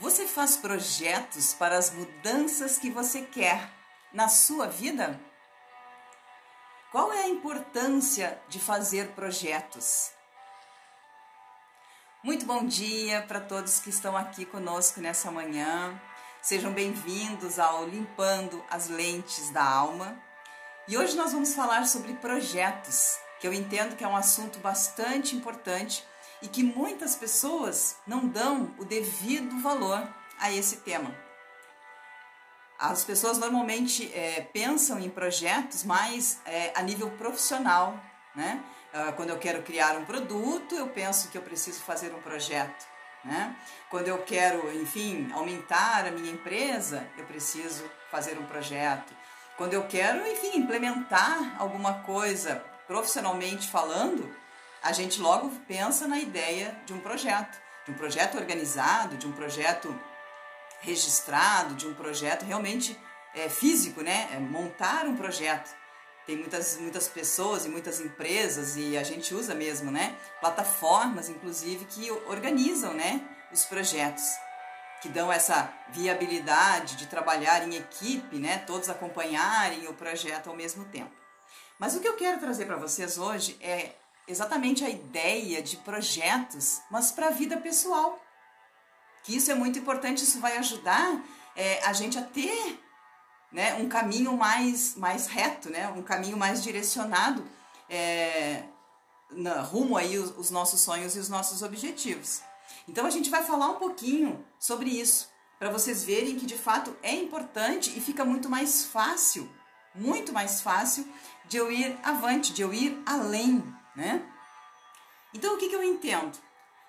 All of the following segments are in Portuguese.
Você faz projetos para as mudanças que você quer na sua vida? Qual é a importância de fazer projetos? Muito bom dia para todos que estão aqui conosco nessa manhã. Sejam bem-vindos ao Limpando as Lentes da Alma. E hoje nós vamos falar sobre projetos, que eu entendo que é um assunto bastante importante e que muitas pessoas não dão o devido valor a esse tema. As pessoas normalmente é, pensam em projetos mais é, a nível profissional, né? Ah, quando eu quero criar um produto, eu penso que eu preciso fazer um projeto, né? Quando eu quero, enfim, aumentar a minha empresa, eu preciso fazer um projeto. Quando eu quero, enfim, implementar alguma coisa profissionalmente falando, a gente logo pensa na ideia de um projeto, de um projeto organizado, de um projeto registrado, de um projeto realmente é, físico, né? É montar um projeto. Tem muitas, muitas pessoas e muitas empresas, e a gente usa mesmo, né? Plataformas, inclusive, que organizam né, os projetos, que dão essa viabilidade de trabalhar em equipe, né? Todos acompanharem o projeto ao mesmo tempo. Mas o que eu quero trazer para vocês hoje é exatamente a ideia de projetos, mas para a vida pessoal. Que isso é muito importante, isso vai ajudar é, a gente a ter né, um caminho mais, mais reto, né, um caminho mais direcionado é, na, rumo aí os, os nossos sonhos e os nossos objetivos. Então a gente vai falar um pouquinho sobre isso, para vocês verem que de fato é importante e fica muito mais fácil, muito mais fácil de eu ir avante, de eu ir além, né? Então o que, que eu entendo?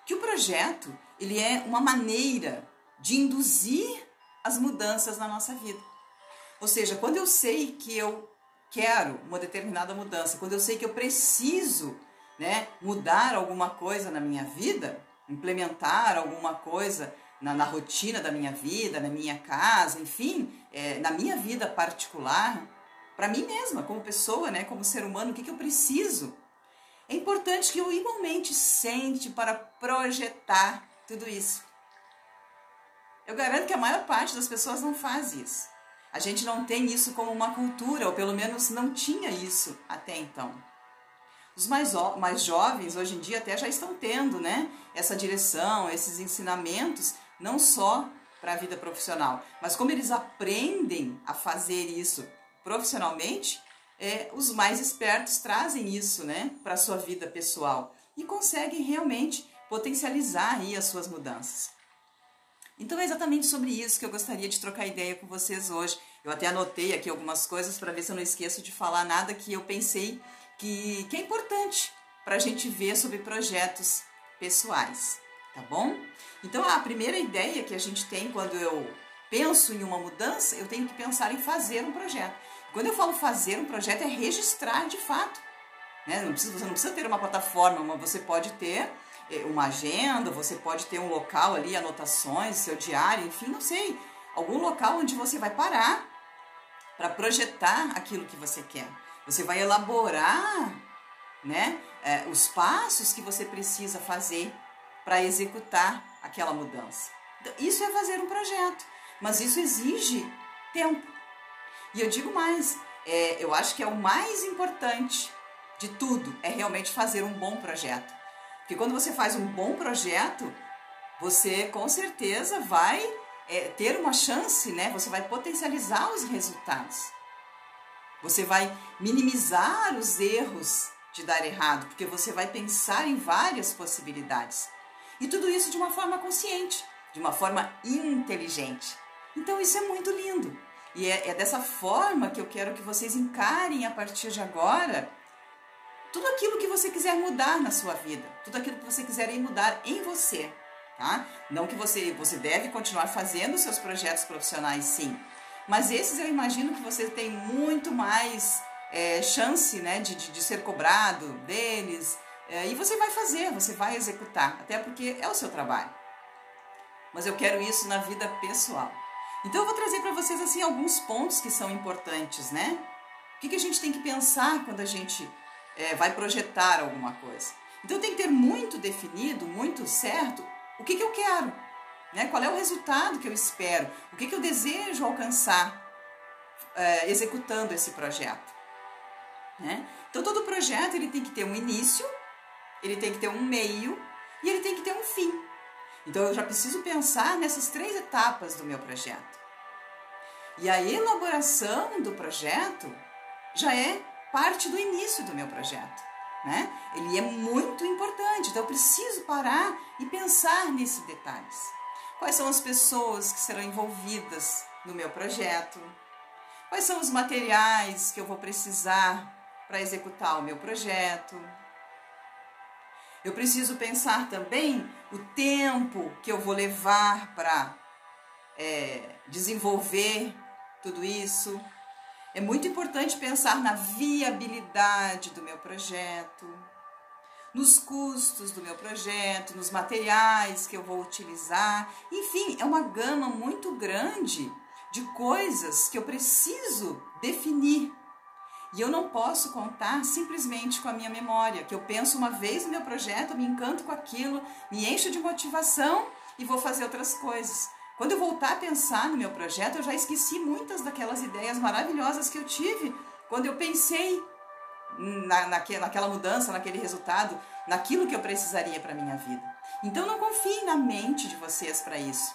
Que o projeto ele é uma maneira de induzir as mudanças na nossa vida. Ou seja, quando eu sei que eu quero uma determinada mudança, quando eu sei que eu preciso né, mudar alguma coisa na minha vida, implementar alguma coisa na, na rotina da minha vida, na minha casa, enfim, é, na minha vida particular, para mim mesma, como pessoa, né, como ser humano, o que, que eu preciso é importante que eu igualmente sente para projetar tudo isso. Eu garanto que a maior parte das pessoas não faz isso. A gente não tem isso como uma cultura, ou pelo menos não tinha isso até então. Os mais, mais jovens hoje em dia até já estão tendo né, essa direção, esses ensinamentos, não só para a vida profissional, mas como eles aprendem a fazer isso profissionalmente, é, os mais espertos trazem isso né, para a sua vida pessoal e conseguem realmente potencializar aí as suas mudanças. Então é exatamente sobre isso que eu gostaria de trocar ideia com vocês hoje. Eu até anotei aqui algumas coisas para ver se eu não esqueço de falar nada que eu pensei que, que é importante para a gente ver sobre projetos pessoais, tá bom? Então a primeira ideia que a gente tem quando eu penso em uma mudança, eu tenho que pensar em fazer um projeto. Quando eu falo fazer um projeto, é registrar de fato. Né? Não precisa, você não precisa ter uma plataforma, mas você pode ter é, uma agenda, você pode ter um local ali, anotações, seu diário, enfim, não sei. Algum local onde você vai parar para projetar aquilo que você quer. Você vai elaborar né, é, os passos que você precisa fazer para executar aquela mudança. Então, isso é fazer um projeto, mas isso exige tempo. E eu digo mais, é, eu acho que é o mais importante de tudo, é realmente fazer um bom projeto. Porque quando você faz um bom projeto, você com certeza vai é, ter uma chance, né? Você vai potencializar os resultados. Você vai minimizar os erros de dar errado, porque você vai pensar em várias possibilidades. E tudo isso de uma forma consciente, de uma forma inteligente. Então isso é muito lindo. E é, é dessa forma que eu quero que vocês encarem a partir de agora tudo aquilo que você quiser mudar na sua vida, tudo aquilo que você quiser mudar em você, tá? Não que você você deve continuar fazendo seus projetos profissionais, sim, mas esses eu imagino que você tem muito mais é, chance, né, de, de, de, ser cobrado deles é, e você vai fazer, você vai executar, até porque é o seu trabalho. Mas eu quero isso na vida pessoal. Então eu vou trazer para vocês assim alguns pontos que são importantes, né? O que, que a gente tem que pensar quando a gente é, vai projetar alguma coisa? Então tem que ter muito definido, muito certo, o que, que eu quero. Né? Qual é o resultado que eu espero? O que, que eu desejo alcançar é, executando esse projeto? Né? Então todo projeto ele tem que ter um início, ele tem que ter um meio e ele tem que ter um fim. Então eu já preciso pensar nessas três etapas do meu projeto. E a elaboração do projeto já é parte do início do meu projeto. Né? Ele é muito importante, então eu preciso parar e pensar nesses detalhes. Quais são as pessoas que serão envolvidas no meu projeto? Quais são os materiais que eu vou precisar para executar o meu projeto? Eu preciso pensar também o tempo que eu vou levar para é, desenvolver tudo isso. É muito importante pensar na viabilidade do meu projeto, nos custos do meu projeto, nos materiais que eu vou utilizar. Enfim, é uma gama muito grande de coisas que eu preciso definir. E eu não posso contar simplesmente com a minha memória, que eu penso uma vez no meu projeto, me encanto com aquilo, me encho de motivação e vou fazer outras coisas. Quando eu voltar a pensar no meu projeto, eu já esqueci muitas daquelas ideias maravilhosas que eu tive quando eu pensei na, naque, naquela mudança, naquele resultado, naquilo que eu precisaria para minha vida. Então não confiem na mente de vocês para isso.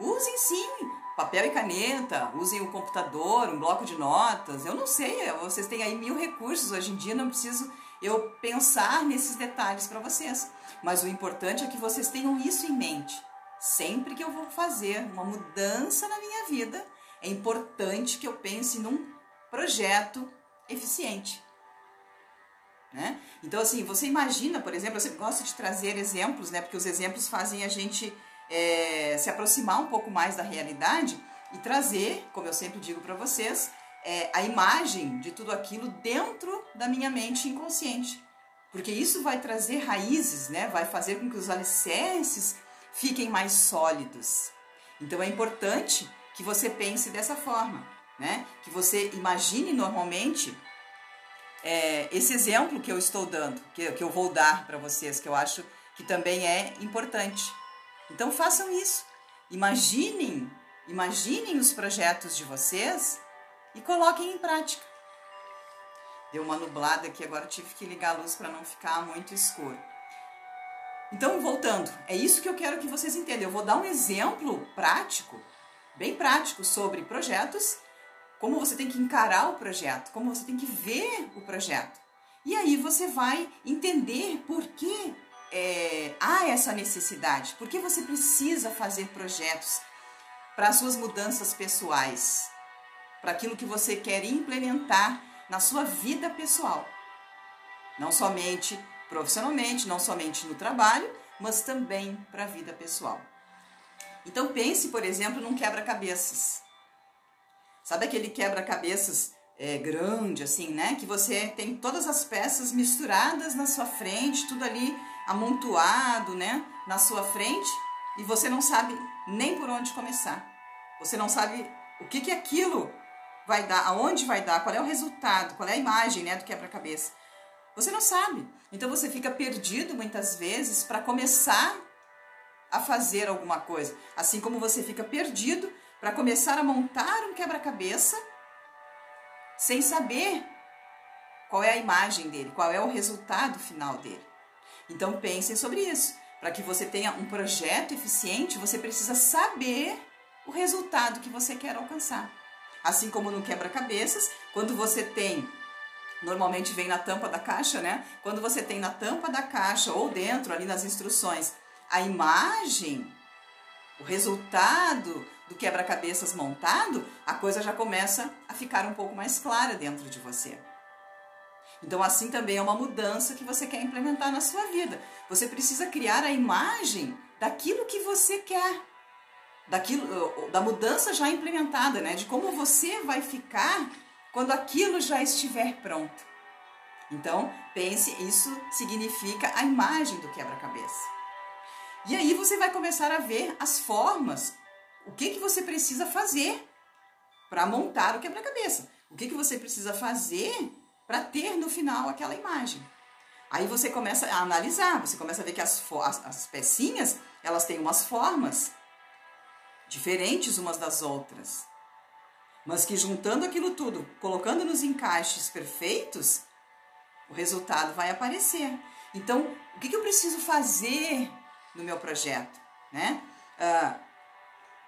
Usem sim papel e caneta, usem o computador, um bloco de notas. Eu não sei, vocês têm aí mil recursos. Hoje em dia não preciso eu pensar nesses detalhes para vocês. Mas o importante é que vocês tenham isso em mente. Sempre que eu vou fazer uma mudança na minha vida, é importante que eu pense num projeto eficiente. Né? Então, assim, você imagina, por exemplo, eu gosto de trazer exemplos, né? Porque os exemplos fazem a gente é, se aproximar um pouco mais da realidade e trazer, como eu sempre digo para vocês, é, a imagem de tudo aquilo dentro da minha mente inconsciente. Porque isso vai trazer raízes, né? Vai fazer com que os alicerces fiquem mais sólidos. Então é importante que você pense dessa forma, né? Que você imagine normalmente é, esse exemplo que eu estou dando, que, que eu vou dar para vocês, que eu acho que também é importante. Então façam isso. Imaginem, imaginem os projetos de vocês e coloquem em prática. Deu uma nublada aqui, agora tive que ligar a luz para não ficar muito escuro. Então, voltando, é isso que eu quero que vocês entendam. Eu vou dar um exemplo prático, bem prático, sobre projetos, como você tem que encarar o projeto, como você tem que ver o projeto. E aí você vai entender por que é, há essa necessidade, por que você precisa fazer projetos para as suas mudanças pessoais, para aquilo que você quer implementar na sua vida pessoal. Não somente profissionalmente, não somente no trabalho, mas também para a vida pessoal. Então pense, por exemplo, num quebra-cabeças. Sabe aquele quebra-cabeças é, grande, assim, né? Que você tem todas as peças misturadas na sua frente, tudo ali amontoado, né? Na sua frente, e você não sabe nem por onde começar. Você não sabe o que, que aquilo vai dar, aonde vai dar, qual é o resultado, qual é a imagem, né, do quebra-cabeça. Você não sabe. Então você fica perdido muitas vezes para começar a fazer alguma coisa. Assim como você fica perdido para começar a montar um quebra-cabeça sem saber qual é a imagem dele, qual é o resultado final dele. Então pensem sobre isso. Para que você tenha um projeto eficiente, você precisa saber o resultado que você quer alcançar. Assim como no quebra-cabeças, quando você tem normalmente vem na tampa da caixa, né? Quando você tem na tampa da caixa ou dentro ali nas instruções a imagem, o resultado do quebra-cabeças montado, a coisa já começa a ficar um pouco mais clara dentro de você. Então, assim também é uma mudança que você quer implementar na sua vida. Você precisa criar a imagem daquilo que você quer, daquilo, da mudança já implementada, né? De como você vai ficar quando aquilo já estiver pronto. Então, pense, isso significa a imagem do quebra-cabeça. E aí você vai começar a ver as formas, o que, que você precisa fazer para montar o quebra-cabeça. O que, que você precisa fazer para ter no final aquela imagem. Aí você começa a analisar, você começa a ver que as, as, as pecinhas, elas têm umas formas diferentes umas das outras. Mas que juntando aquilo tudo, colocando nos encaixes perfeitos, o resultado vai aparecer. Então, o que, que eu preciso fazer no meu projeto? Né? Ah,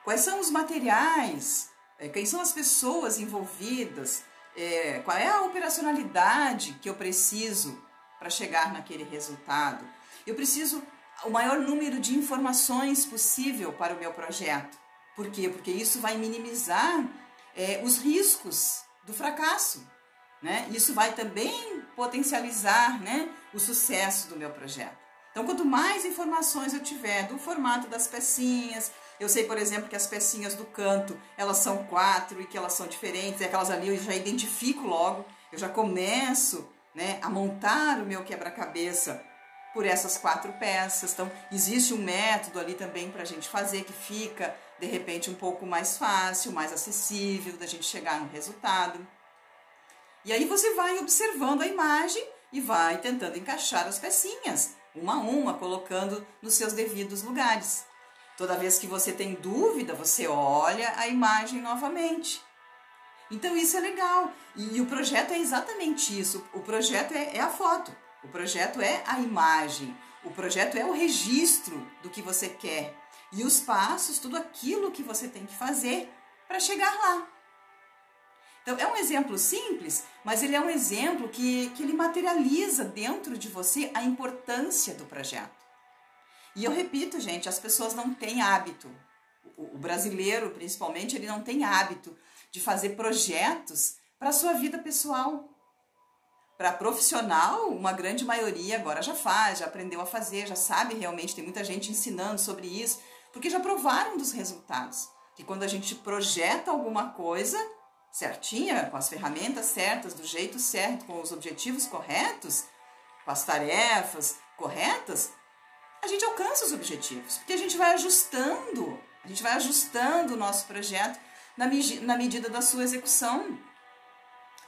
quais são os materiais? É, quem são as pessoas envolvidas? É, qual é a operacionalidade que eu preciso para chegar naquele resultado? Eu preciso o maior número de informações possível para o meu projeto. Por quê? Porque isso vai minimizar é, os riscos do fracasso. Né? Isso vai também potencializar né, o sucesso do meu projeto. Então, quanto mais informações eu tiver do formato das pecinhas, eu sei, por exemplo, que as pecinhas do canto, elas são quatro e que elas são diferentes, e aquelas ali eu já identifico logo, eu já começo né, a montar o meu quebra-cabeça por essas quatro peças. Então, existe um método ali também para a gente fazer que fica, de repente, um pouco mais fácil, mais acessível da gente chegar no resultado. E aí você vai observando a imagem e vai tentando encaixar as pecinhas, uma a uma, colocando nos seus devidos lugares. Toda vez que você tem dúvida, você olha a imagem novamente. Então isso é legal. E, o projeto é exatamente isso. O projeto é, é a foto. O projeto é a imagem. O projeto é o registro do que você quer. E os passos, tudo aquilo que você tem que fazer para chegar lá. Então, é um exemplo simples, mas ele é um exemplo que, que ele materializa dentro de você a importância do projeto. E eu repito, gente, as pessoas não têm hábito. O, brasileiro, principalmente, ele não tem hábito de fazer projetos para a sua vida pessoal. Para profissional, uma grande maioria agora já faz, já aprendeu a fazer, já sabe realmente, tem muita gente ensinando sobre isso, porque já provaram dos resultados. Que quando a gente projeta alguma coisa, certinha, com as ferramentas certas, do jeito certo, com os objetivos corretos, com as tarefas corretas, a gente alcança os objetivos, porque a gente vai ajustando, a gente vai ajustando o nosso projeto na, na medida da sua execução.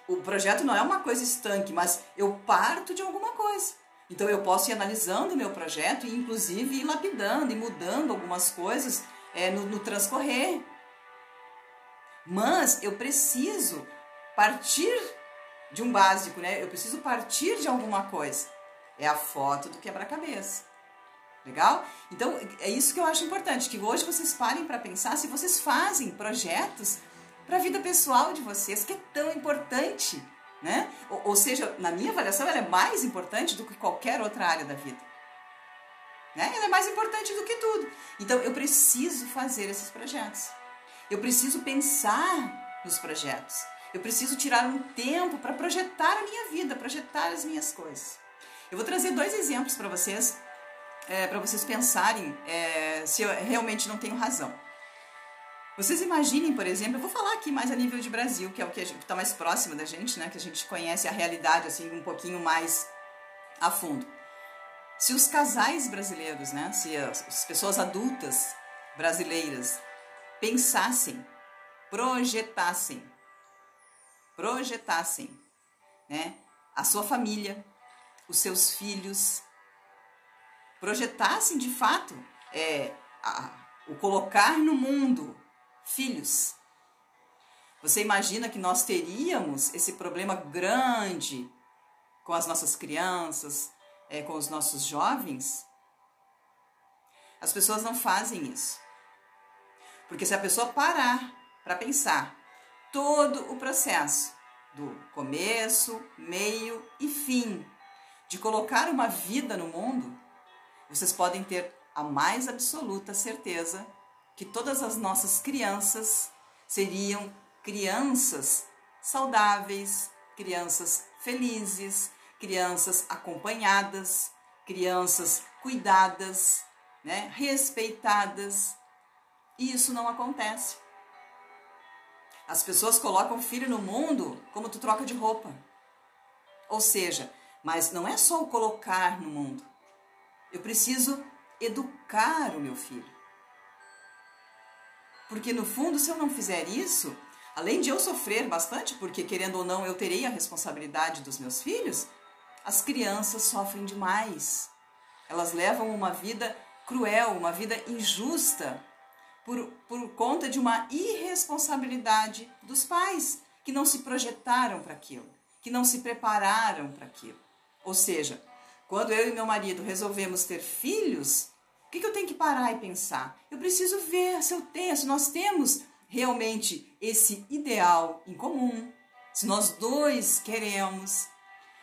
O projeto não é uma coisa estanque, mas eu parto de alguma coisa. Então eu posso ir analisando o meu projeto e inclusive ir lapidando e mudando algumas coisas é, no, no transcorrer mas eu preciso partir de um básico, né? Eu preciso partir de alguma coisa. É a foto do quebra-cabeça. Legal? Então, é isso que eu acho importante, que hoje vocês parem para pensar se vocês fazem projetos para a vida pessoal de vocês, que é tão importante, né? Ou, ou, seja, na minha avaliação, ela é mais importante do que qualquer outra área da vida. Né? Ela é mais importante do que tudo. Então, eu preciso fazer esses projetos. Eu preciso pensar nos projetos. Eu preciso tirar um tempo para projetar a minha vida, projetar as minhas coisas. Eu vou trazer dois exemplos para vocês, é, para vocês pensarem é, se eu realmente não tenho razão. Vocês imaginem, por exemplo, eu vou falar aqui mais a nível de Brasil, que é o que está mais próximo da gente, né? Que a gente conhece a realidade assim um pouquinho mais a fundo. Se os casais brasileiros, né? Se as, as pessoas adultas brasileiras pensassem, projetassem, projetassem, né? A sua família, os seus filhos, projetassem de fato é, a, o colocar no mundo filhos. Você imagina que nós teríamos esse problema grande com as nossas crianças, é, com os nossos jovens? As pessoas não fazem isso. Porque se a pessoa parar para pensar todo o processo do começo, meio e fim de colocar uma vida no mundo, vocês podem ter a mais absoluta certeza que todas as nossas crianças seriam crianças saudáveis, crianças felizes, crianças acompanhadas, crianças cuidadas, né, respeitadas, e isso não acontece. As pessoas colocam filho no mundo como tu troca de roupa. Ou seja, mas não é só o colocar no mundo. Eu preciso educar o meu filho. Porque no fundo, se eu não fizer isso, além de eu sofrer bastante, porque querendo ou não eu terei a responsabilidade dos meus filhos, as crianças sofrem demais. Elas levam uma vida cruel, uma vida injusta, por, por conta de uma irresponsabilidade dos pais que não se projetaram para aquilo, que não se prepararam para aquilo. Ou seja, quando eu e meu marido resolvemos ter filhos, o que, que eu tenho que parar e pensar? Eu preciso ver se eu tenho, se nós temos realmente esse ideal em comum, se nós dois queremos,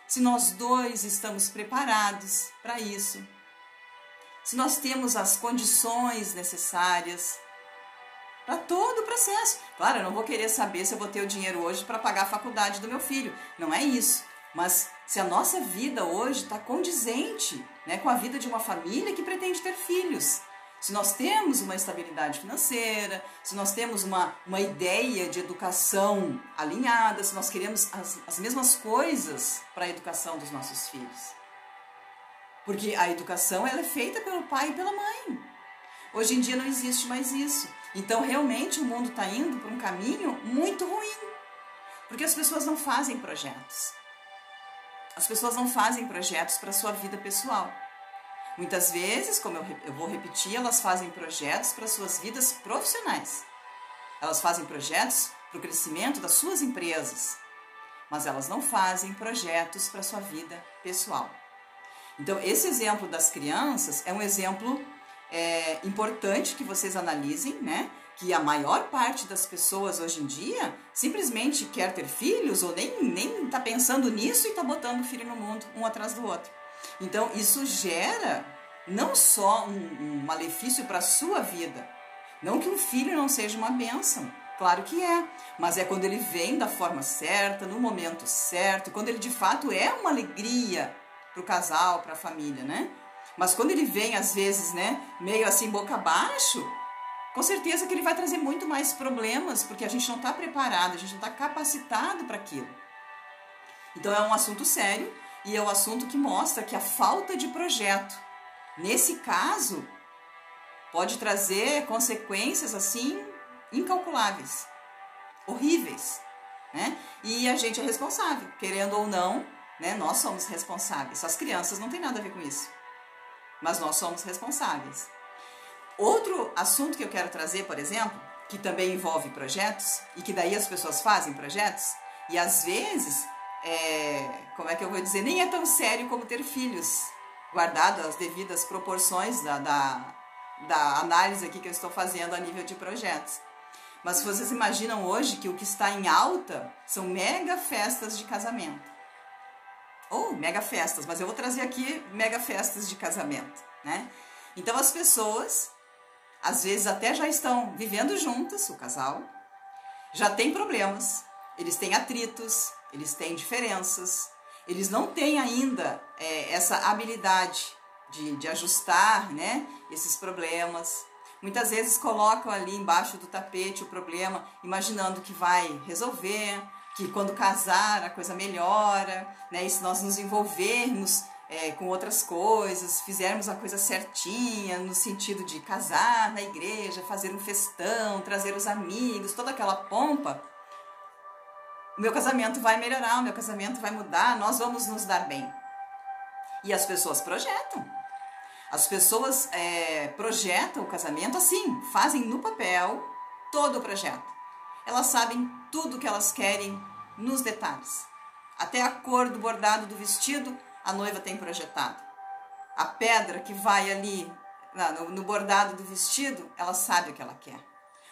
se nós dois estamos preparados para isso, se nós temos as condições necessárias para todo o processo. Claro, eu não vou querer saber se eu vou ter o dinheiro hoje para pagar a faculdade do meu filho, não é isso. Mas se a nossa vida hoje está condizente né, com a vida de uma família que pretende ter filhos, se nós temos uma estabilidade financeira, se nós temos uma, uma ideia de educação alinhada, se nós queremos as, as mesmas coisas para a educação dos nossos filhos. Porque a educação ela é feita pelo pai e pela mãe. Hoje em dia não existe mais isso. Então, realmente, o mundo está indo por um caminho muito ruim. Porque as pessoas não fazem projetos. As pessoas não fazem projetos para sua vida pessoal. Muitas vezes, como eu, eu vou repetir, elas fazem projetos para suas vidas profissionais. Elas fazem projetos para o crescimento das suas empresas, mas elas não fazem projetos para sua vida pessoal. Então, esse exemplo das crianças é um exemplo é, importante que vocês analisem, né? Que a maior parte das pessoas hoje em dia simplesmente quer ter filhos ou nem, nem tá pensando nisso e tá botando filho no mundo, um atrás do outro. Então, isso gera não só um, um malefício para sua vida, não que um filho não seja uma bênção, claro que é, mas é quando ele vem da forma certa, no momento certo, quando ele de fato é uma alegria para o casal, para a família, né? Mas quando ele vem, às vezes, né, meio assim, boca abaixo, com certeza que ele vai trazer muito mais problemas, porque a gente não está preparado, a gente não está capacitado para aquilo. Então é um assunto sério e é um assunto que mostra que a falta de projeto, nesse caso, pode trazer consequências assim incalculáveis, horríveis, né? E a gente é responsável, querendo ou não, né? Nós somos responsáveis. As crianças não têm nada a ver com isso, mas nós somos responsáveis. Outro assunto que eu quero trazer, por exemplo, que também envolve projetos e que daí as pessoas fazem projetos e às vezes é, como é que eu vou dizer, nem é tão sério como ter filhos, guardado as devidas proporções da, da, da análise aqui que eu estou fazendo a nível de projetos. Mas vocês imaginam hoje que o que está em alta são mega festas de casamento. Ou mega festas, mas eu vou trazer aqui mega festas de casamento, né? Então as pessoas, às vezes até já estão vivendo juntas, o casal, já tem problemas, eles têm atritos, eles têm diferenças, eles não têm ainda é, essa habilidade de, de ajustar né, esses problemas. Muitas vezes colocam ali embaixo do tapete o problema, imaginando que vai resolver, que quando casar a coisa melhora, né? E se nós nos envolvermos é, com outras coisas, fizermos a coisa certinha, no sentido de casar na igreja, fazer um festão, trazer os amigos, toda aquela pompa, o meu casamento vai melhorar, o meu casamento vai mudar, nós vamos nos dar bem. E as pessoas projetam. As pessoas é, projetam o casamento assim, fazem no papel todo o projeto. Elas sabem tudo que elas querem nos detalhes. Até a cor do bordado do vestido, a noiva tem projetado. A pedra que vai ali no bordado do vestido, ela sabe o que ela quer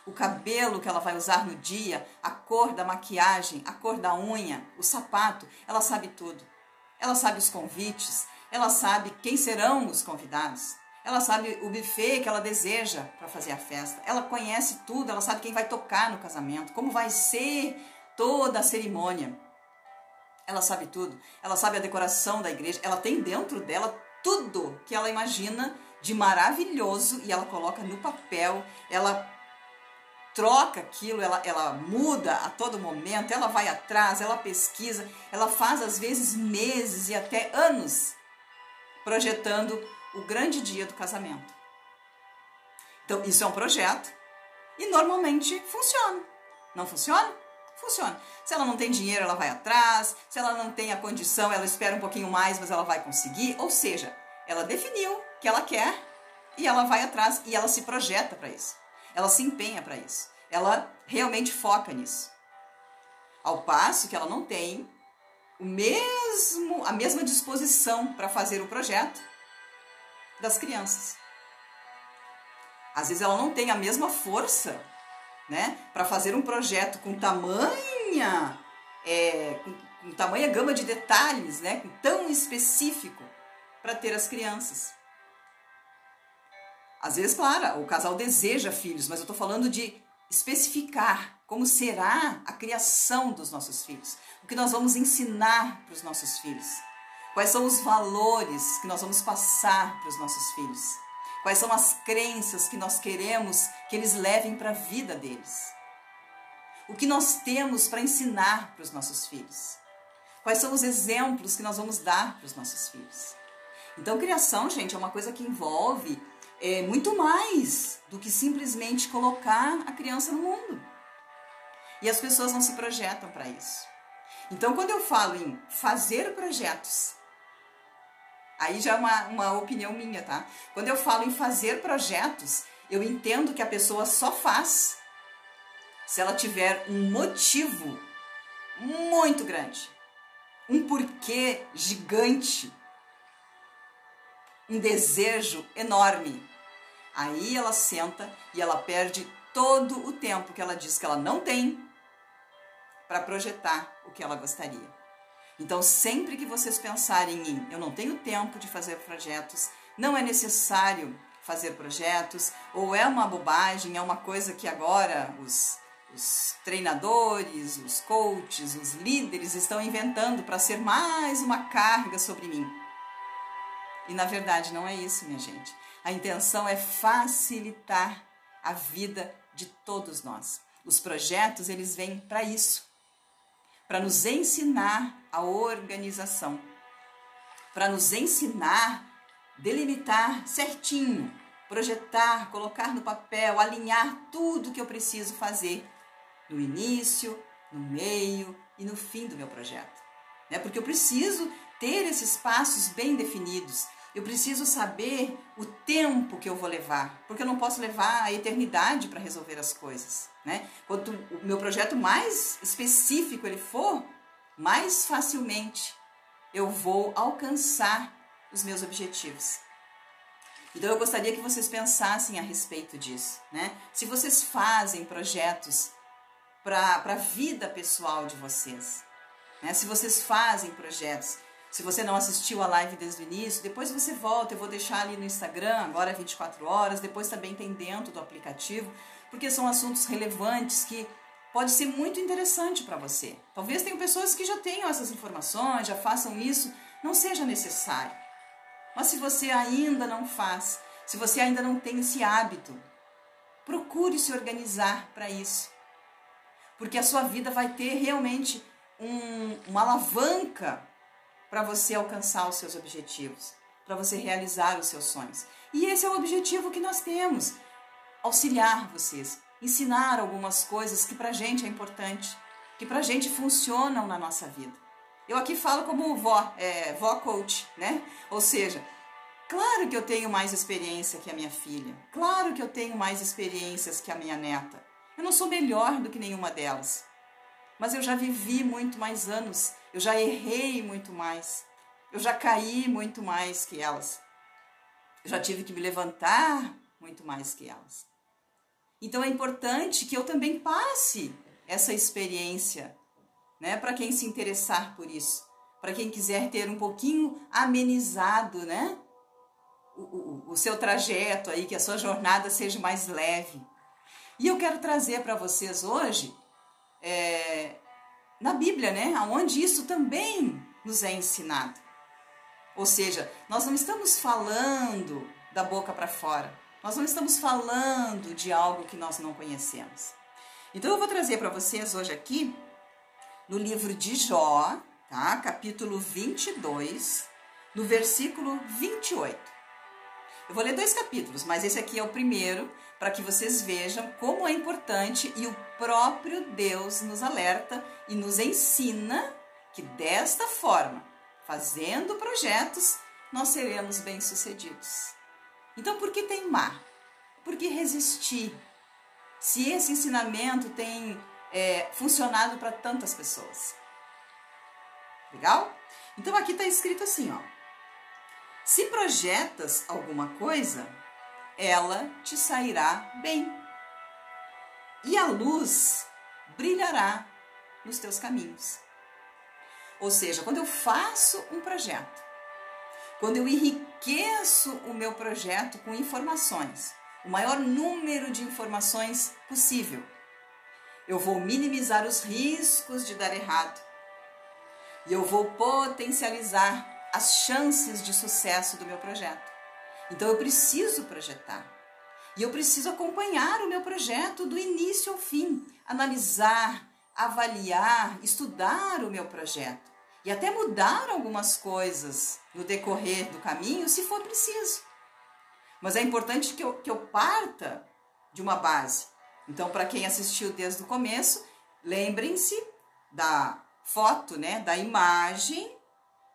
o cabelo que ela vai usar no dia, a cor da maquiagem, a cor da unha, o sapato, ela sabe tudo. Ela sabe os convites, ela sabe quem serão os convidados, ela sabe o buffet que ela deseja para fazer a festa, ela conhece tudo, ela sabe quem vai tocar no casamento, como vai ser toda a cerimônia. Ela sabe tudo, ela sabe a decoração da igreja, ela tem dentro dela tudo que ela imagina de maravilhoso e ela coloca no papel, ela troca aquilo, ela, ela muda a todo momento, ela vai atrás, ela pesquisa, ela faz às vezes meses e até anos projetando o grande dia do casamento. Então, isso é um projeto e normalmente funciona. Não funciona? Funciona. Se ela não tem dinheiro, ela vai atrás. Se ela não tem a condição, ela espera um pouquinho mais, mas ela vai conseguir. Ou seja, ela definiu que ela quer e ela vai atrás e ela se projeta para isso. Ela se empenha para isso. Ela realmente foca nisso. Ao passo que ela não tem o mesmo a mesma disposição para fazer o projeto das crianças. Às vezes ela não tem a mesma força, né, para fazer um projeto com tamanha é, com, com tamanha gama de detalhes, né, tão específico para ter as crianças. Às vezes, claro, o casal deseja filhos, mas eu estou falando de especificar como será a criação dos nossos filhos, o que nós vamos ensinar para os nossos filhos, quais são os valores que nós vamos passar para os nossos filhos, quais são as crenças que nós queremos que eles levem para a vida deles, o que nós temos para ensinar para os nossos filhos, quais são os exemplos que nós vamos dar para os nossos filhos. Então, criação, gente, é uma coisa que envolve é, muito mais do que simplesmente colocar a criança no mundo. E as pessoas não se projetam para isso. Então, quando eu falo em fazer projetos, aí já é uma, uma opinião minha, tá? Quando eu falo em fazer projetos, eu entendo que a pessoa só faz se ela tiver um motivo muito grande, um porquê gigante, um desejo enorme. Aí ela senta e ela perde todo o tempo que ela diz que ela não tem para projetar o que ela gostaria. Então, sempre que vocês pensarem em eu não tenho tempo de fazer projetos, não é necessário fazer projetos, ou é uma bobagem, é uma coisa que agora os, os treinadores, os coaches, os líderes estão inventando para ser mais uma carga sobre mim. E na verdade não é isso, minha gente. A intenção é facilitar a vida de todos nós. Os projetos, eles vêm para isso. Para nos ensinar a organização. Para nos ensinar delimitar certinho, projetar, colocar no papel, alinhar tudo que eu preciso fazer no início, no meio e no fim do meu projeto. Né? Porque eu preciso ter esses passos bem definidos. Eu preciso saber o tempo que eu vou levar, porque eu não posso levar a eternidade para resolver as coisas, né? Quanto o meu projeto mais específico ele for, mais facilmente eu vou alcançar os meus objetivos. Então eu gostaria que vocês pensassem a respeito disso, né? Se vocês fazem projetos para a vida pessoal de vocês, né? Se vocês fazem projetos se você não assistiu a live desde o início, depois você volta, eu vou deixar ali no Instagram, agora 24 horas, depois também tem dentro do aplicativo, porque são assuntos relevantes que pode ser muito interessante para você. Talvez tenham pessoas que já tenham essas informações, já façam isso, não seja necessário. Mas se você ainda não faz, se você ainda não tem esse hábito, procure se organizar para isso. Porque a sua vida vai ter realmente um, uma alavanca para você alcançar os seus objetivos, para você realizar os seus sonhos. E esse é o objetivo que nós temos: auxiliar vocês, ensinar algumas coisas que para a gente é importante, que para a gente funcionam na nossa vida. Eu aqui falo como vó, é, vó coach, né? Ou seja, claro que eu tenho mais experiência que a minha filha, claro que eu tenho mais experiências que a minha neta. Eu não sou melhor do que nenhuma delas, mas eu já vivi muito mais anos eu já errei muito mais. Eu já caí muito mais que elas. Eu já tive que me levantar muito mais que elas. Então é importante que eu também passe essa experiência, né, para quem se interessar por isso, para quem quiser ter um pouquinho amenizado, né, o, o, o seu trajeto aí, que a sua jornada seja mais leve. E eu quero trazer para vocês hoje é, na Bíblia, né? Onde isso também nos é ensinado. Ou seja, nós não estamos falando da boca para fora. Nós não estamos falando de algo que nós não conhecemos. Então eu vou trazer para vocês hoje aqui no livro de Jó, tá? Capítulo 22, no versículo 28. Eu vou ler dois capítulos, mas esse aqui é o primeiro para que vocês vejam como é importante e o próprio Deus nos alerta e nos ensina que desta forma, fazendo projetos, nós seremos bem-sucedidos. Então, por que teimar? Por que resistir? Se esse ensinamento tem é, funcionado para tantas pessoas. Legal? Então, aqui está escrito assim, ó. Se projetas alguma coisa, ela te sairá bem. E a luz brilhará nos teus caminhos. Ou seja, quando eu faço um projeto, quando eu enriqueço o meu projeto com informações, o maior número de informações possível, eu vou minimizar os riscos de dar errado. E eu vou potencializar as chances de sucesso do meu projeto. Então eu preciso projetar. E eu preciso acompanhar o meu projeto do início ao fim, analisar, avaliar, estudar o meu projeto e até mudar algumas coisas no decorrer do caminho, se for preciso. Mas é importante que eu, que eu parta de uma base. Então, para quem assistiu desde o começo, lembrem-se da foto, né, da imagem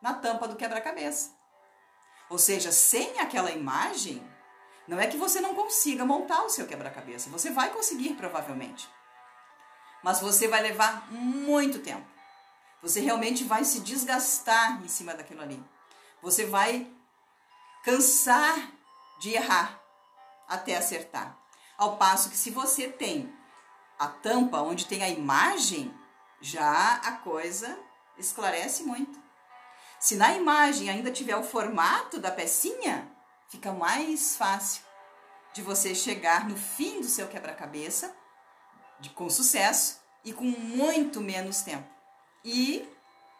na tampa do quebra-cabeça. Ou seja, sem aquela imagem, não é que você não consiga montar o seu quebra-cabeça. Você vai conseguir, provavelmente. Mas você vai levar muito tempo. Você realmente vai se desgastar em cima daquilo ali. Você vai cansar de errar até acertar. Ao passo que se você tem a tampa onde tem a imagem, já a coisa esclarece muito. Se na imagem ainda tiver o formato da pecinha, fica mais fácil de você chegar no fim do seu quebra-cabeça com sucesso e com muito menos tempo. E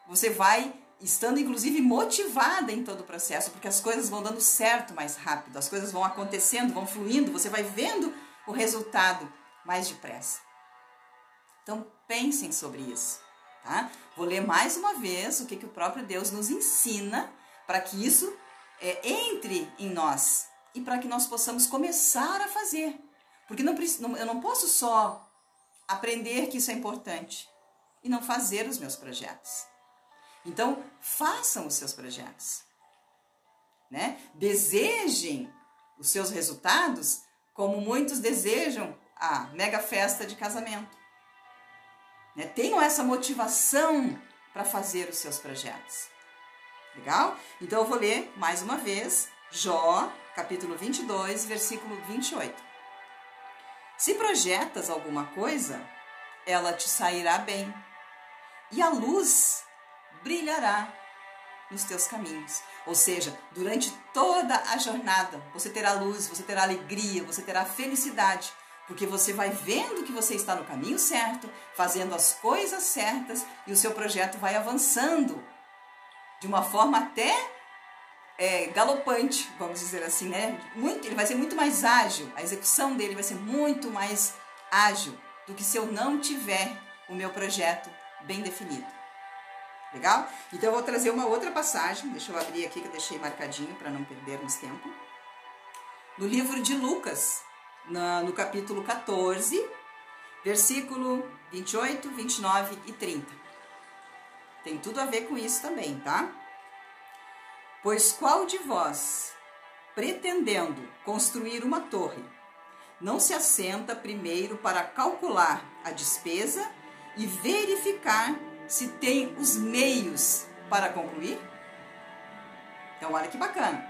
você vai estando inclusive motivada em todo o processo, porque as coisas vão dando certo mais rápido, as coisas vão acontecendo, vão fluindo, você vai vendo o resultado mais depressa. Então pensem sobre isso, tá? Vou ler mais uma vez o que, que o próprio Deus nos ensina para que isso é, entre em nós e para que nós possamos começar a fazer. Porque não, eu não posso só aprender que isso é importante e não fazer os meus projetos. Então, façam os seus projetos. Né? Desejem os seus resultados como muitos desejam a mega festa de casamento. Né? Tenham essa motivação para fazer os seus projetos. Legal? Então eu vou ler mais uma vez Jó, capítulo 22, versículo 28. Se projetas alguma coisa, ela te sairá bem, e a luz brilhará nos teus caminhos. Ou seja, durante toda a jornada, você terá luz, você terá alegria, você terá felicidade, porque você vai vendo que você está no caminho certo, fazendo as coisas certas e o seu projeto vai avançando de uma forma até é, galopante, vamos dizer assim, né? Muito, ele vai ser muito mais ágil, a execução dele vai ser muito mais ágil do que se eu não tiver o meu projeto bem definido. Legal? Então eu vou trazer uma outra passagem, deixa eu abrir aqui que eu deixei marcadinho para não perdermos tempo. No livro de Lucas, na, no capítulo 14, versículo 28, 29 e 30. Tem tudo a ver com isso também, tá? Pois qual de vós, pretendendo construir uma torre, não se assenta primeiro para calcular a despesa e verificar se tem os meios para concluir? Então, olha que bacana.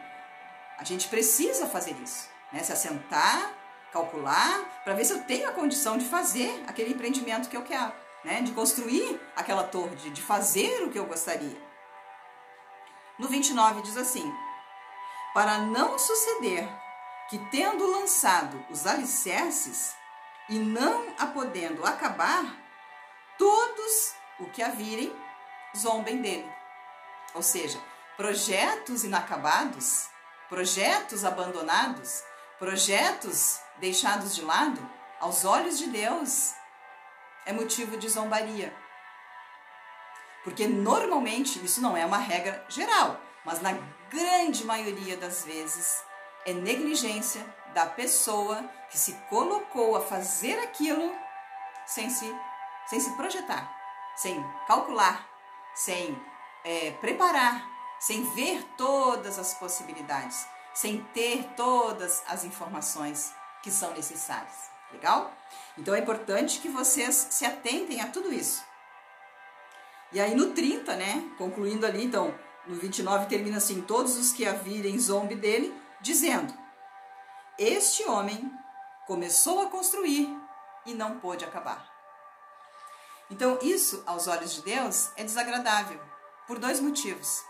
A gente precisa fazer isso, né? Se assentar, calcular, para ver se eu tenho a condição de fazer aquele empreendimento que eu quero, né? De construir aquela torre, de, fazer o que eu gostaria. No 29 diz assim: Para não suceder que, tendo lançado os alicerces e não a podendo acabar, todos o que a virem zombem dele. Ou seja, projetos inacabados, projetos abandonados, projetos deixados de lado, aos olhos de Deus, é motivo de zombaria. Porque normalmente, isso não é uma regra geral, mas na grande maioria das vezes é negligência da pessoa que se colocou a fazer aquilo sem se, sem se projetar, sem calcular, sem é, preparar, sem ver todas as possibilidades, sem ter todas as informações que são necessárias. Legal? Então é importante que vocês se atentem a tudo isso. E aí no 30, né, concluindo ali, então, no 29 termina assim: todos os que a virem zombe dele, dizendo: Este homem começou a construir e não pôde acabar. Então, isso, aos olhos de Deus, é desagradável, por dois motivos.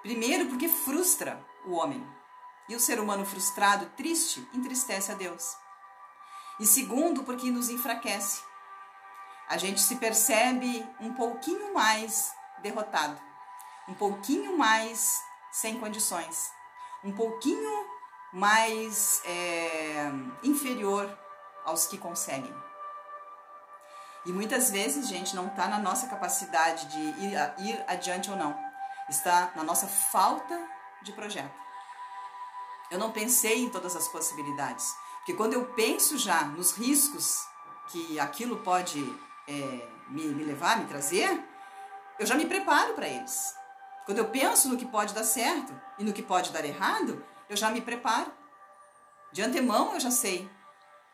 Primeiro, porque frustra o homem. E o ser humano frustrado, triste, entristece a Deus. E segundo, porque nos enfraquece. A gente se percebe um pouquinho mais derrotado, um pouquinho mais sem condições, um pouquinho mais é, inferior aos que conseguem. E muitas vezes, gente, não está na nossa capacidade de ir, ir adiante ou não. Está na nossa falta de projeto. Eu não pensei em todas as possibilidades. Porque quando eu penso já nos riscos que aquilo pode é, me, me levar, me trazer, eu já me preparo para eles. Quando eu penso no que pode dar certo e no que pode dar errado, eu já me preparo. De antemão eu já sei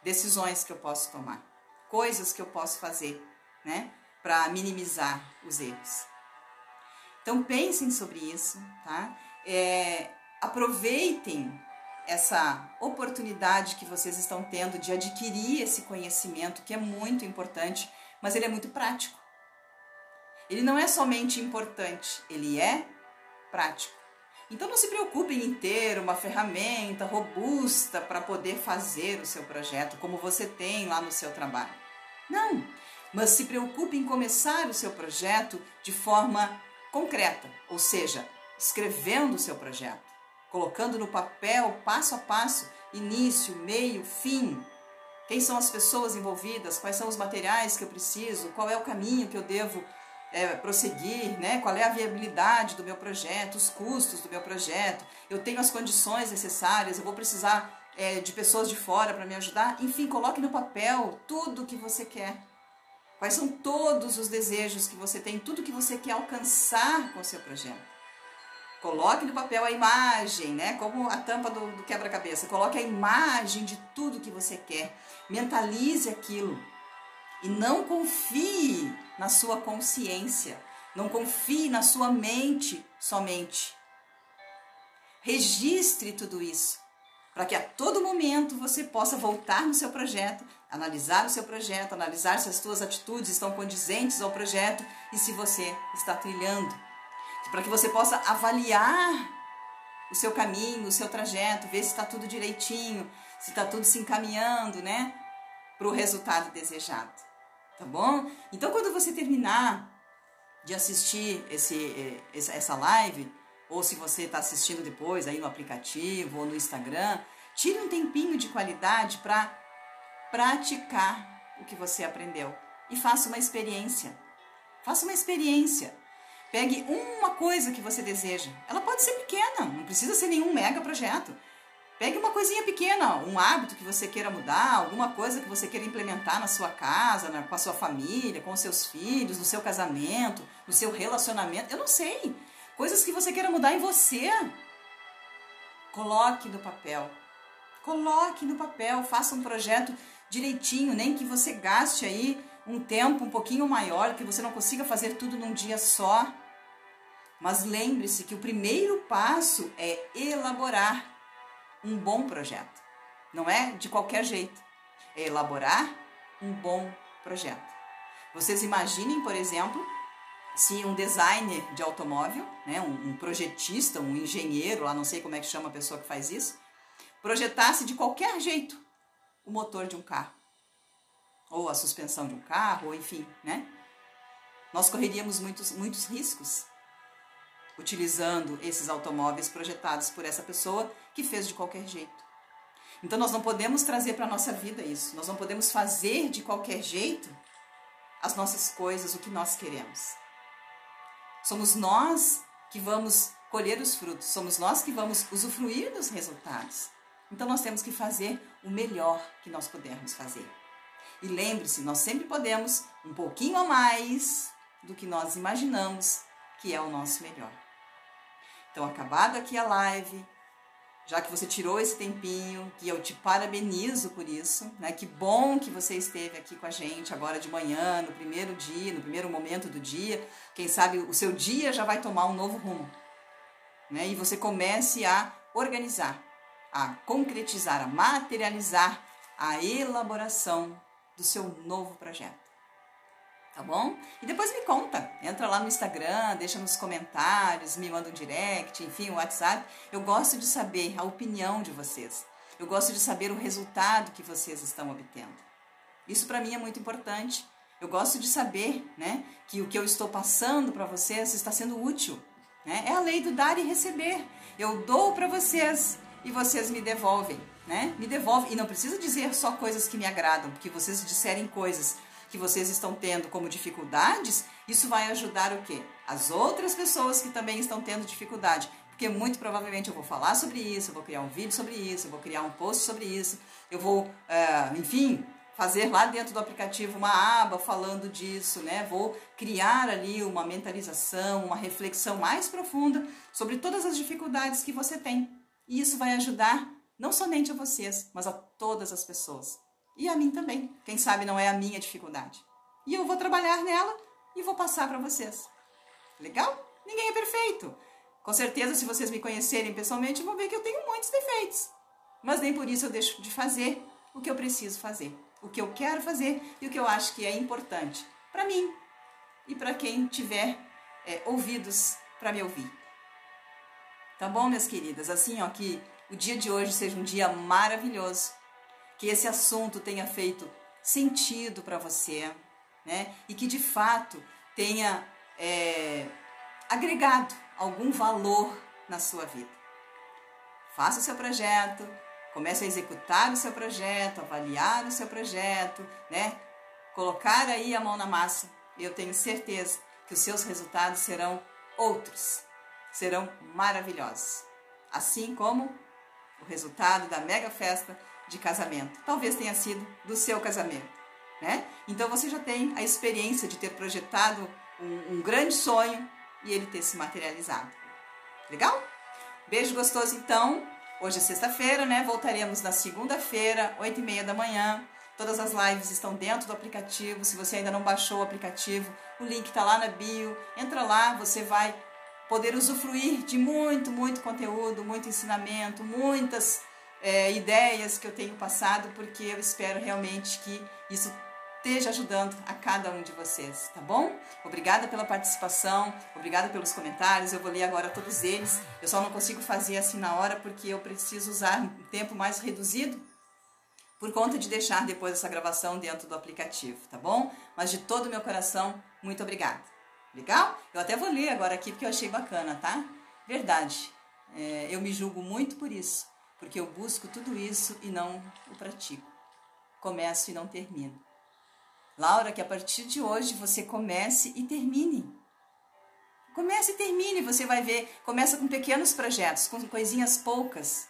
decisões que eu posso tomar, coisas que eu posso fazer, né, para minimizar os erros. Então pensem sobre isso, tá? É, aproveitem essa oportunidade que vocês estão tendo de adquirir esse conhecimento, que é muito importante, mas ele é muito prático. Ele não é somente importante, ele é prático. Então não se preocupem em ter uma ferramenta robusta para poder fazer o seu projeto, como você tem lá no seu trabalho. Não, mas se preocupe em começar o seu projeto de forma concreta, ou seja, escrevendo o seu projeto colocando no papel, passo a passo, início, meio, fim. Quem são as pessoas envolvidas? Quais são os materiais que eu preciso? Qual é o caminho que eu devo é, prosseguir? Né? Qual é a viabilidade do meu projeto? Os custos do meu projeto? Eu tenho as condições necessárias? Eu vou precisar é, de pessoas de fora para me ajudar? Enfim, coloque no papel tudo o que você quer. Quais são todos os desejos que você tem, tudo que você quer alcançar com o seu projeto. Coloque no papel a imagem, né? Como a tampa do, do quebra-cabeça. Coloque a imagem de tudo que você quer. Mentalize aquilo. E não confie na sua consciência. Não confie na sua mente somente. Registre tudo isso. Para que a todo momento você possa voltar no seu projeto, analisar o seu projeto, analisar se as suas atitudes estão condizentes ao projeto e se você está trilhando para que você possa avaliar o seu caminho, o seu trajeto, ver se está tudo direitinho, se está tudo se encaminhando, né, para o resultado desejado, tá bom? Então, quando você terminar de assistir esse, essa live, ou se você está assistindo depois aí no aplicativo ou no Instagram, tire um tempinho de qualidade para praticar o que você aprendeu e faça uma experiência. Faça uma experiência. Pegue uma coisa que você deseja. Ela pode ser pequena, não precisa ser nenhum mega projeto. Pegue uma coisinha pequena, um hábito que você queira mudar, alguma coisa que você queira implementar na sua casa, na, com a sua família, com os seus filhos, no seu casamento, no seu relacionamento. Eu não sei. Coisas que você queira mudar em você. Coloque no papel. Coloque no papel, faça um projeto direitinho, nem que você gaste aí um tempo um pouquinho maior, que você não consiga fazer tudo num dia só. Mas lembre-se que o primeiro passo é elaborar um bom projeto. Não é de qualquer jeito. É elaborar um bom projeto. Vocês imaginem, por exemplo, se um designer de automóvel, né, um, um projetista, um engenheiro, lá não sei como é que chama a pessoa que faz isso, projetasse de qualquer jeito o motor de um carro ou a suspensão de um carro, ou enfim, né? Nós correríamos muitos, muitos riscos utilizando esses automóveis projetados por essa pessoa que fez de qualquer jeito. Então nós não podemos trazer para a nossa vida isso, nós não podemos fazer de qualquer jeito as nossas coisas, o que nós queremos. Somos nós que vamos colher os frutos, somos nós que vamos usufruir dos resultados. Então nós temos que fazer o melhor que nós pudermos fazer. E lembre-se, nós sempre podemos um pouquinho a mais do que nós imaginamos que é o nosso melhor. Então, acabado aqui a live, já que você tirou esse tempinho, que eu te parabenizo por isso, né? Que bom que você esteve aqui com a gente agora de manhã, no primeiro dia, no primeiro momento do dia. Quem sabe o seu dia já vai tomar um novo rumo, né? E você comece a organizar, a concretizar, a materializar a elaboração do seu novo projeto tá bom? E depois me conta, entra lá no Instagram, deixa nos comentários, me manda um direct, enfim, um WhatsApp. Eu gosto de saber a opinião de vocês. Eu gosto de saber o resultado que vocês estão obtendo. Isso para mim é muito importante. Eu gosto de saber, né, que o que eu estou passando para vocês está sendo útil. Né? É a lei do dar e receber. Eu dou para vocês e vocês me devolvem, né? Me devolvem e não precisa dizer só coisas que me agradam, porque vocês disserem coisas que vocês estão tendo como dificuldades, isso vai ajudar o quê? As outras pessoas que também estão tendo dificuldade. Porque muito provavelmente eu vou falar sobre isso, eu vou criar um vídeo sobre isso, eu vou criar um post sobre isso, eu vou, é, enfim, fazer lá dentro do aplicativo uma aba falando disso, né? Vou criar ali uma mentalização, uma reflexão mais profunda sobre todas as dificuldades que você tem. E isso vai ajudar não somente a vocês, mas a todas as pessoas. E a mim também. Quem sabe não é a minha dificuldade. E eu vou trabalhar nela e vou passar para vocês. Legal? Ninguém é perfeito. Com certeza, se vocês me conhecerem pessoalmente, vão ver que eu tenho muitos defeitos. Mas nem por isso eu deixo de fazer o que eu preciso fazer, o que eu quero fazer e o que eu acho que é importante para mim e para quem tiver é, ouvidos para me ouvir. Tá bom, minhas queridas? Assim, ó, que o dia de hoje seja um dia maravilhoso que esse assunto tenha feito sentido para você, né? E que de fato tenha é, agregado algum valor na sua vida. Faça o seu projeto, comece a executar o seu projeto, avaliar o seu projeto, né? Colocar aí a mão na massa. Eu tenho certeza que os seus resultados serão outros, serão maravilhosos. Assim como o resultado da mega festa de casamento. Talvez tenha sido do seu casamento, né? Então você já tem a experiência de ter projetado um, um grande sonho e ele ter se materializado. Legal? Beijo gostoso então. Hoje é sexta-feira, né? Voltaremos na segunda-feira, oito e meia da manhã. Todas as lives estão dentro do aplicativo. Se você ainda não baixou o aplicativo, o link está lá na bio. Entra lá, você vai poder usufruir de muito, muito conteúdo, muito ensinamento, muitas é, ideias que eu tenho passado, porque eu espero realmente que isso esteja ajudando a cada um de vocês, tá bom? Obrigada pela participação, obrigada pelos comentários, eu vou ler agora todos eles. Eu só não consigo fazer assim na hora porque eu preciso usar um tempo mais reduzido por conta de deixar depois essa gravação dentro do aplicativo, tá bom? Mas de todo o meu coração, muito obrigada. Legal? Eu até vou ler agora aqui porque eu achei bacana, tá? Verdade. É, eu me julgo muito por isso porque eu busco tudo isso e não o pratico. Começo e não termino. Laura, que a partir de hoje você comece e termine. Comece e termine, você vai ver. Começa com pequenos projetos, com coisinhas poucas,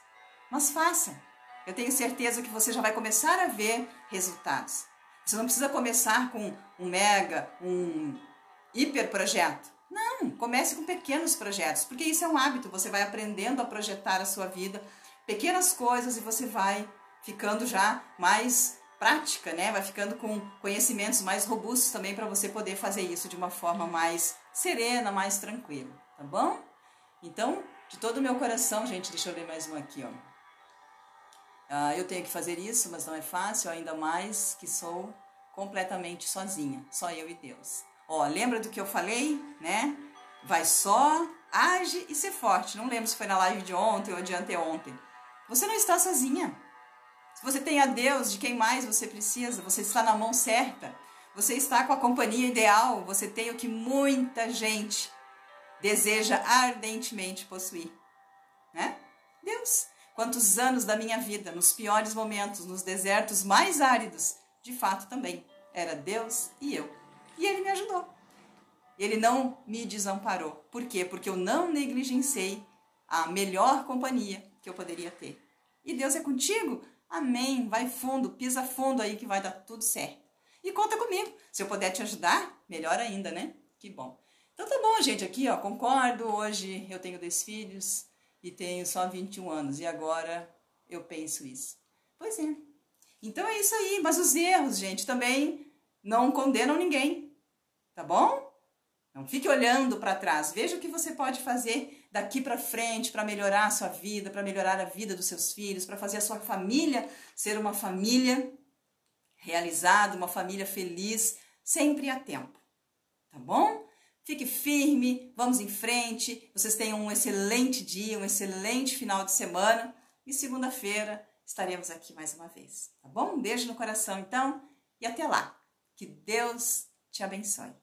mas faça. Eu tenho certeza que você já vai começar a ver resultados. Você não precisa começar com um mega, um hiper projeto. Não, comece com pequenos projetos, porque isso é um hábito. Você vai aprendendo a projetar a sua vida pequenas coisas e você vai ficando já mais prática, né? Vai ficando com conhecimentos mais robustos também para você poder fazer isso de uma forma mais serena, mais tranquila, tá bom? Então, de todo o meu coração, gente, deixa eu ler mais um aqui, ó. Ah, eu tenho que fazer isso, mas não é fácil, ainda mais que sou completamente sozinha, só eu e Deus. Ó, lembra do que eu falei, né? Vai só, age e ser forte. Não lembro se foi na live de ontem ou de anteontem. Você não está sozinha. Se você tem a Deus, de quem mais você precisa, você está na mão certa, você está com a companhia ideal, você tem o que muita gente deseja ardentemente possuir, né? Deus. Quantos anos da minha vida, nos piores momentos, nos desertos mais áridos, de fato também era Deus e eu. E ele me ajudou. Ele não me desamparou. Por quê? Porque eu não negligenciei a melhor companhia que eu poderia ter. e Deus é contigo, amém. Vai fundo, pisa fundo aí que vai dar tudo certo. E conta comigo. Se eu puder te ajudar, melhor ainda, né? Que bom. Então tá bom, gente, aqui ó, concordo. Hoje eu tenho dois filhos e tenho só 21 anos e agora eu penso isso. Pois é. Então é isso aí, mas os erros, gente, também não condenam ninguém. Tá bom? Não fique olhando para trás. Veja o que você pode fazer daqui para frente para melhorar a sua vida, para melhorar a vida dos seus filhos, para fazer a sua família ser uma família realizada, uma família feliz, sempre a tempo. Tá bom? Fique firme, vamos em frente. Vocês tenham um excelente dia, um excelente final de semana e segunda-feira estaremos aqui mais uma vez. Tá bom? Um beijo no coração então e até lá. Que Deus te abençoe.